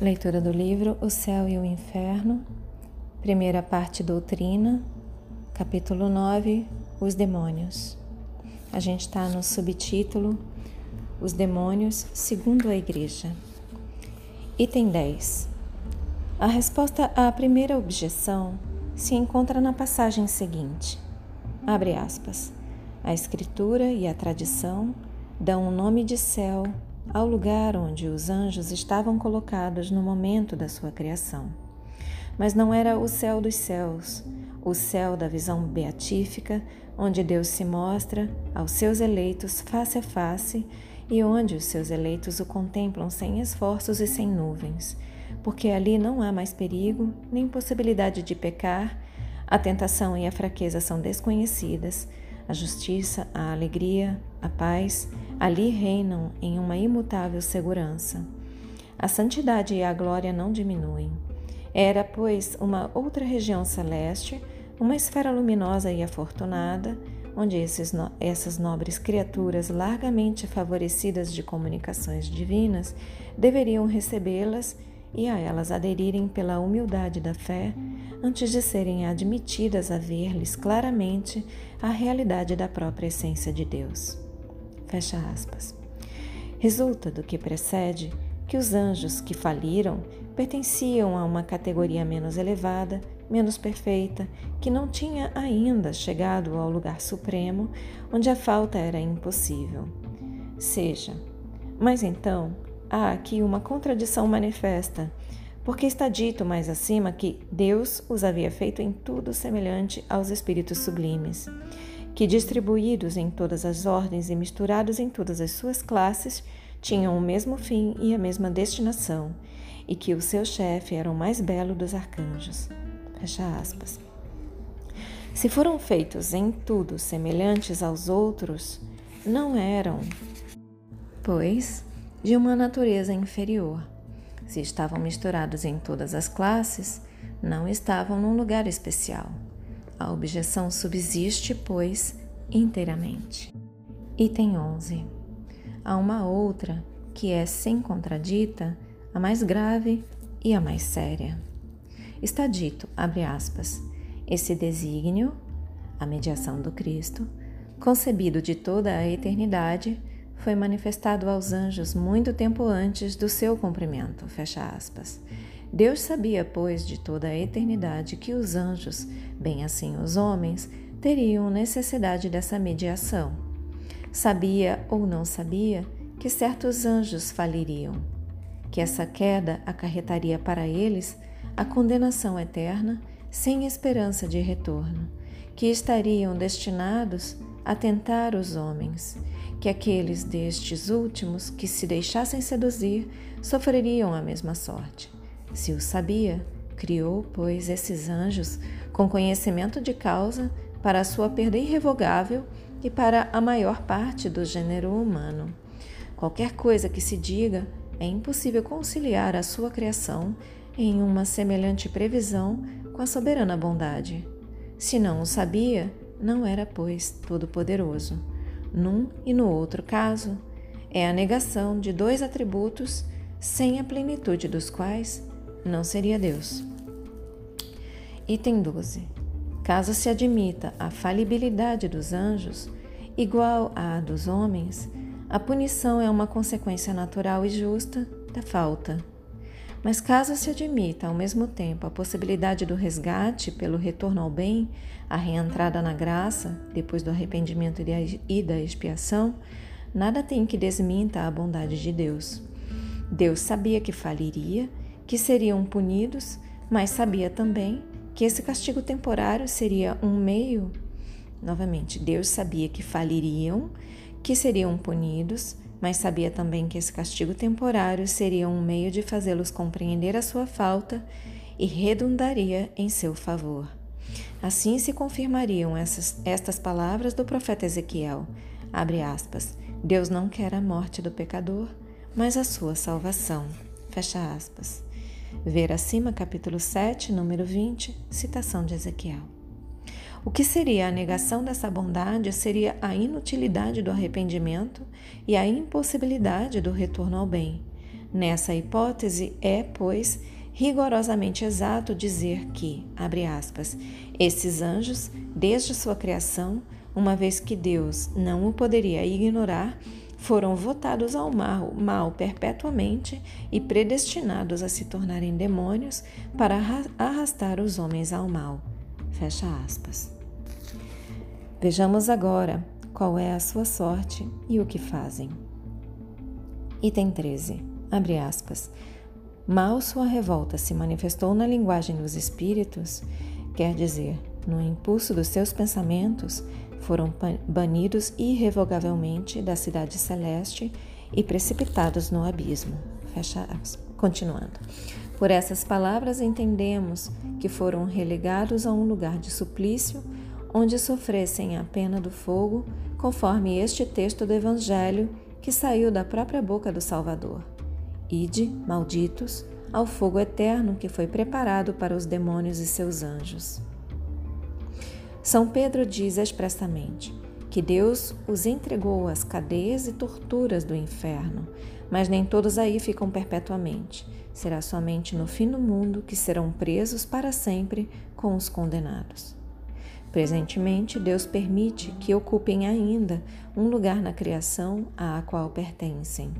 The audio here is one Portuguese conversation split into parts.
Leitura do livro O Céu e o Inferno, primeira parte Doutrina, capítulo 9 Os Demônios. A gente está no subtítulo Os Demônios segundo a Igreja. Item 10. A resposta à primeira objeção se encontra na passagem seguinte. Abre aspas. A Escritura e a tradição dão o nome de céu ao lugar onde os anjos estavam colocados no momento da sua criação. Mas não era o céu dos céus, o céu da visão beatífica, onde Deus se mostra aos seus eleitos face a face e onde os seus eleitos o contemplam sem esforços e sem nuvens, porque ali não há mais perigo, nem possibilidade de pecar, a tentação e a fraqueza são desconhecidas, a justiça, a alegria, a paz ali reinam em uma imutável segurança. A santidade e a glória não diminuem. Era, pois, uma outra região celeste, uma esfera luminosa e afortunada, onde esses, essas nobres criaturas, largamente favorecidas de comunicações divinas, deveriam recebê-las e a elas aderirem pela humildade da fé, antes de serem admitidas a ver-lhes claramente a realidade da própria essência de Deus. Fecha aspas. Resulta do que precede que os anjos que faliram pertenciam a uma categoria menos elevada, menos perfeita, que não tinha ainda chegado ao lugar supremo, onde a falta era impossível. Seja, mas então há aqui uma contradição manifesta, porque está dito mais acima que Deus os havia feito em tudo semelhante aos espíritos sublimes que, distribuídos em todas as ordens e misturados em todas as suas classes, tinham o mesmo fim e a mesma destinação, e que o seu chefe era o mais belo dos arcanjos. Fecha aspas. Se foram feitos em tudo semelhantes aos outros, não eram, pois, de uma natureza inferior. Se estavam misturados em todas as classes, não estavam num lugar especial. A objeção subsiste, pois, inteiramente. Item 11. Há uma outra que é, sem contradita, a mais grave e a mais séria. Está dito, abre aspas, esse desígnio, a mediação do Cristo, concebido de toda a eternidade, foi manifestado aos anjos muito tempo antes do seu cumprimento, fecha aspas. Deus sabia, pois, de toda a eternidade que os anjos, bem assim os homens, teriam necessidade dessa mediação. Sabia ou não sabia que certos anjos faliriam, que essa queda acarretaria para eles a condenação eterna sem esperança de retorno, que estariam destinados a tentar os homens, que aqueles destes últimos que se deixassem seduzir sofreriam a mesma sorte. Se o sabia, criou, pois, esses anjos com conhecimento de causa para a sua perda irrevogável e para a maior parte do gênero humano. Qualquer coisa que se diga, é impossível conciliar a sua criação em uma semelhante previsão com a soberana bondade. Se não o sabia, não era, pois, todo-poderoso. Num e no outro caso, é a negação de dois atributos sem a plenitude dos quais não seria Deus. Item 12. Caso se admita a falibilidade dos anjos, igual à dos homens, a punição é uma consequência natural e justa da falta. Mas caso se admita ao mesmo tempo a possibilidade do resgate pelo retorno ao bem, a reentrada na graça, depois do arrependimento e da expiação, nada tem que desminta a bondade de Deus. Deus sabia que faliria que seriam punidos, mas sabia também que esse castigo temporário seria um meio. Novamente, Deus sabia que faliriam, que seriam punidos, mas sabia também que esse castigo temporário seria um meio de fazê-los compreender a sua falta e redundaria em seu favor. Assim se confirmariam essas, estas palavras do profeta Ezequiel. Abre aspas. Deus não quer a morte do pecador, mas a sua salvação. Fecha aspas. Ver acima, capítulo 7, número 20, citação de Ezequiel. O que seria a negação dessa bondade seria a inutilidade do arrependimento e a impossibilidade do retorno ao bem. Nessa hipótese, é, pois, rigorosamente exato dizer que, abre aspas, esses anjos, desde sua criação, uma vez que Deus não o poderia ignorar, foram votados ao mal, mal perpetuamente e predestinados a se tornarem demônios para arrastar os homens ao mal. Fecha aspas. Vejamos agora qual é a sua sorte e o que fazem. Item 13. Abre aspas. Mal sua revolta se manifestou na linguagem dos espíritos, quer dizer, no impulso dos seus pensamentos, foram banidos irrevogavelmente da cidade celeste e precipitados no abismo. Fecha Continuando. Por essas palavras entendemos que foram relegados a um lugar de suplício, onde sofressem a pena do fogo, conforme este texto do Evangelho que saiu da própria boca do Salvador. Ide, malditos, ao fogo eterno que foi preparado para os demônios e seus anjos. São Pedro diz expressamente que Deus os entregou às cadeias e torturas do inferno, mas nem todos aí ficam perpetuamente. Será somente no fim do mundo que serão presos para sempre com os condenados. Presentemente, Deus permite que ocupem ainda um lugar na criação à qual pertencem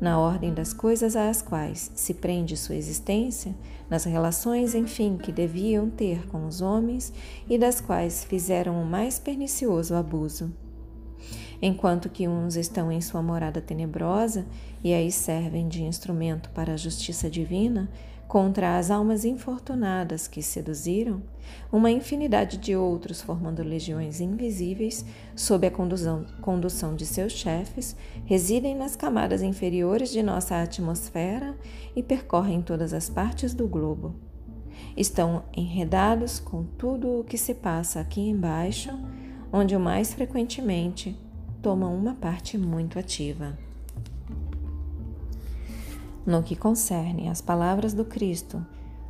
na ordem das coisas às quais se prende sua existência, nas relações, enfim, que deviam ter com os homens e das quais fizeram o mais pernicioso abuso. Enquanto que uns estão em sua morada tenebrosa e aí servem de instrumento para a justiça divina, contra as almas infortunadas que seduziram, uma infinidade de outros, formando legiões invisíveis, sob a condução, de seus chefes, residem nas camadas inferiores de nossa atmosfera e percorrem todas as partes do globo. Estão enredados com tudo o que se passa aqui embaixo, onde o mais frequentemente tomam uma parte muito ativa. No que concerne às palavras do Cristo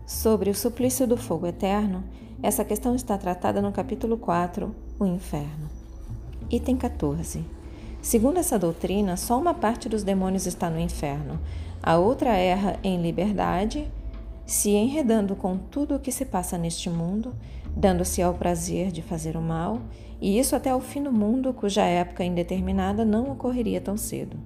sobre o suplício do fogo eterno, essa questão está tratada no capítulo 4, o inferno. Item 14. Segundo essa doutrina, só uma parte dos demônios está no inferno, a outra erra em liberdade, se enredando com tudo o que se passa neste mundo, dando-se ao prazer de fazer o mal, e isso até o fim do mundo, cuja época indeterminada não ocorreria tão cedo.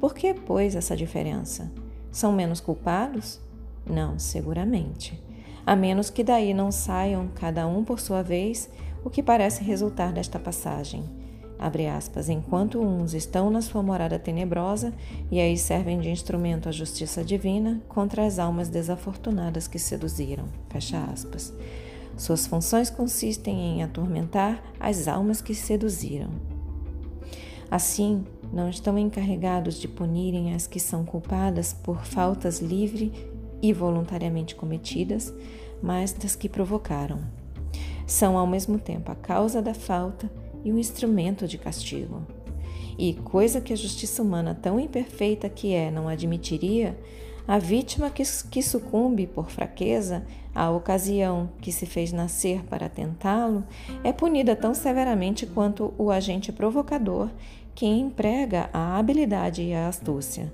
Por que, pois, essa diferença? São menos culpados? Não, seguramente. A menos que daí não saiam, cada um por sua vez, o que parece resultar desta passagem. Abre aspas, enquanto uns estão na sua morada tenebrosa e aí servem de instrumento à justiça divina contra as almas desafortunadas que seduziram. Fecha aspas. Suas funções consistem em atormentar as almas que seduziram. Assim, não estão encarregados de punirem as que são culpadas por faltas livre e voluntariamente cometidas, mas das que provocaram. São ao mesmo tempo a causa da falta e o instrumento de castigo. E, coisa que a justiça humana tão imperfeita que é não admitiria, a vítima que, que sucumbe por fraqueza à ocasião que se fez nascer para tentá-lo é punida tão severamente quanto o agente provocador que emprega a habilidade e a astúcia.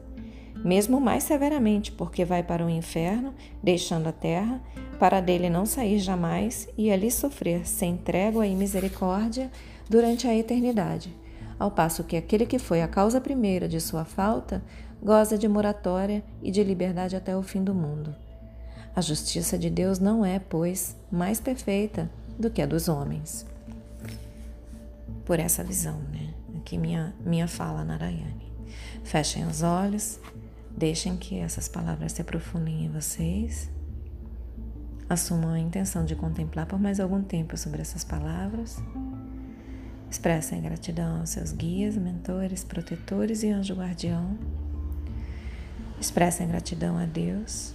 Mesmo mais severamente, porque vai para o inferno, deixando a terra, para dele não sair jamais e ali sofrer sem trégua e misericórdia durante a eternidade, ao passo que aquele que foi a causa primeira de sua falta goza de moratória e de liberdade até o fim do mundo. A justiça de Deus não é, pois, mais perfeita do que a dos homens. Por essa visão, né? Aqui minha, minha fala, Narayane. Fechem os olhos, deixem que essas palavras se aprofundem em vocês. Assumam a intenção de contemplar por mais algum tempo sobre essas palavras. Expressem gratidão aos seus guias, mentores, protetores e anjo guardião. Expressem gratidão a Deus.